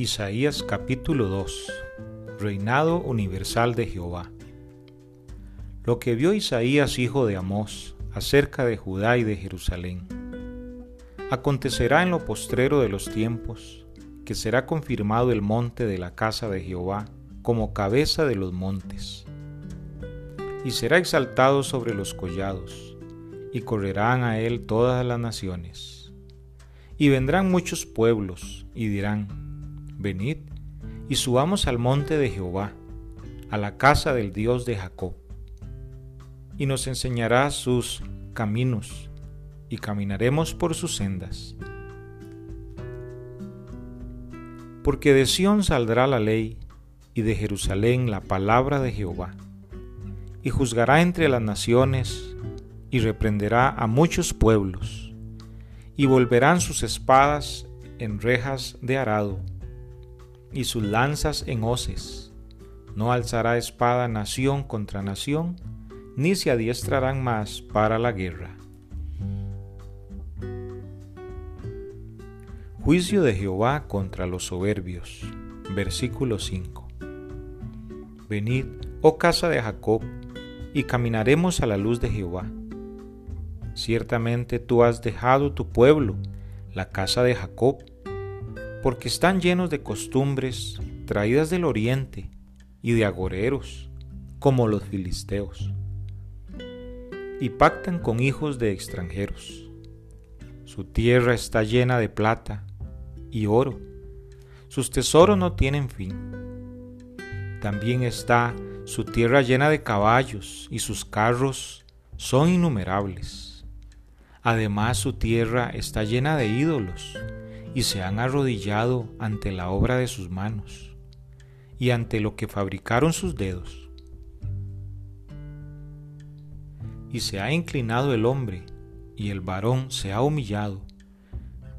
Isaías capítulo 2 Reinado universal de Jehová Lo que vio Isaías hijo de Amós acerca de Judá y de Jerusalén. Acontecerá en lo postrero de los tiempos que será confirmado el monte de la casa de Jehová como cabeza de los montes, y será exaltado sobre los collados, y correrán a él todas las naciones. Y vendrán muchos pueblos, y dirán, Venid y subamos al monte de Jehová, a la casa del Dios de Jacob, y nos enseñará sus caminos, y caminaremos por sus sendas. Porque de Sión saldrá la ley, y de Jerusalén la palabra de Jehová, y juzgará entre las naciones, y reprenderá a muchos pueblos, y volverán sus espadas en rejas de arado, y sus lanzas en hoces. No alzará espada nación contra nación, ni se adiestrarán más para la guerra. Juicio de Jehová contra los soberbios. Versículo 5. Venid, oh casa de Jacob, y caminaremos a la luz de Jehová. Ciertamente tú has dejado tu pueblo, la casa de Jacob, porque están llenos de costumbres traídas del oriente y de agoreros, como los filisteos, y pactan con hijos de extranjeros. Su tierra está llena de plata y oro, sus tesoros no tienen fin. También está su tierra llena de caballos y sus carros son innumerables. Además su tierra está llena de ídolos y se han arrodillado ante la obra de sus manos y ante lo que fabricaron sus dedos. Y se ha inclinado el hombre y el varón se ha humillado.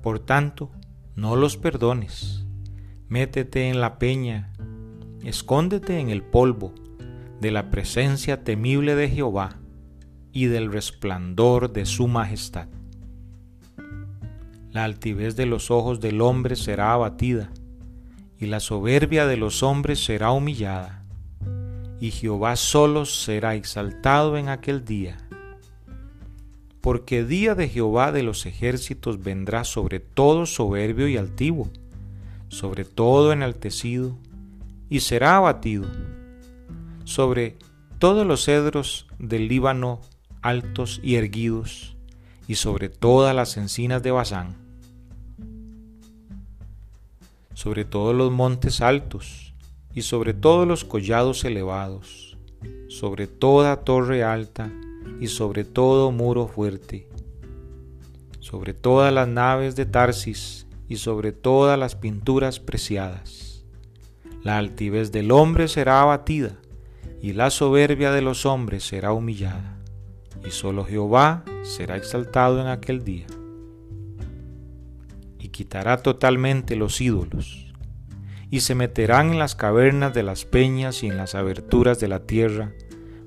Por tanto, no los perdones. Métete en la peña, escóndete en el polvo de la presencia temible de Jehová y del resplandor de su majestad. La altivez de los ojos del hombre será abatida, y la soberbia de los hombres será humillada, y Jehová solo será exaltado en aquel día. Porque día de Jehová de los ejércitos vendrá sobre todo soberbio y altivo, sobre todo enaltecido, y será abatido, sobre todos los cedros del Líbano altos y erguidos, y sobre todas las encinas de Bazán, sobre todos los montes altos y sobre todos los collados elevados, sobre toda torre alta y sobre todo muro fuerte, sobre todas las naves de Tarsis y sobre todas las pinturas preciadas. La altivez del hombre será abatida y la soberbia de los hombres será humillada y solo Jehová será exaltado en aquel día. Quitará totalmente los ídolos, y se meterán en las cavernas de las peñas y en las aberturas de la tierra,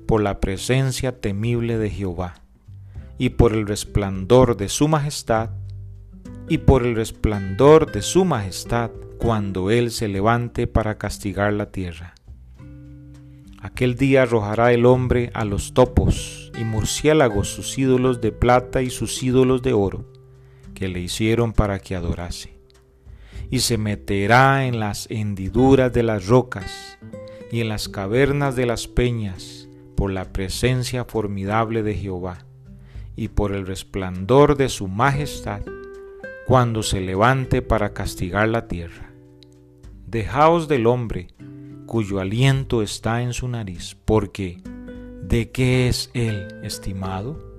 por la presencia temible de Jehová, y por el resplandor de su majestad, y por el resplandor de su majestad, cuando Él se levante para castigar la tierra. Aquel día arrojará el hombre a los topos y murciélagos sus ídolos de plata y sus ídolos de oro, que le hicieron para que adorase. Y se meterá en las hendiduras de las rocas y en las cavernas de las peñas por la presencia formidable de Jehová y por el resplandor de su majestad, cuando se levante para castigar la tierra. Dejaos del hombre, cuyo aliento está en su nariz, porque ¿de qué es él estimado?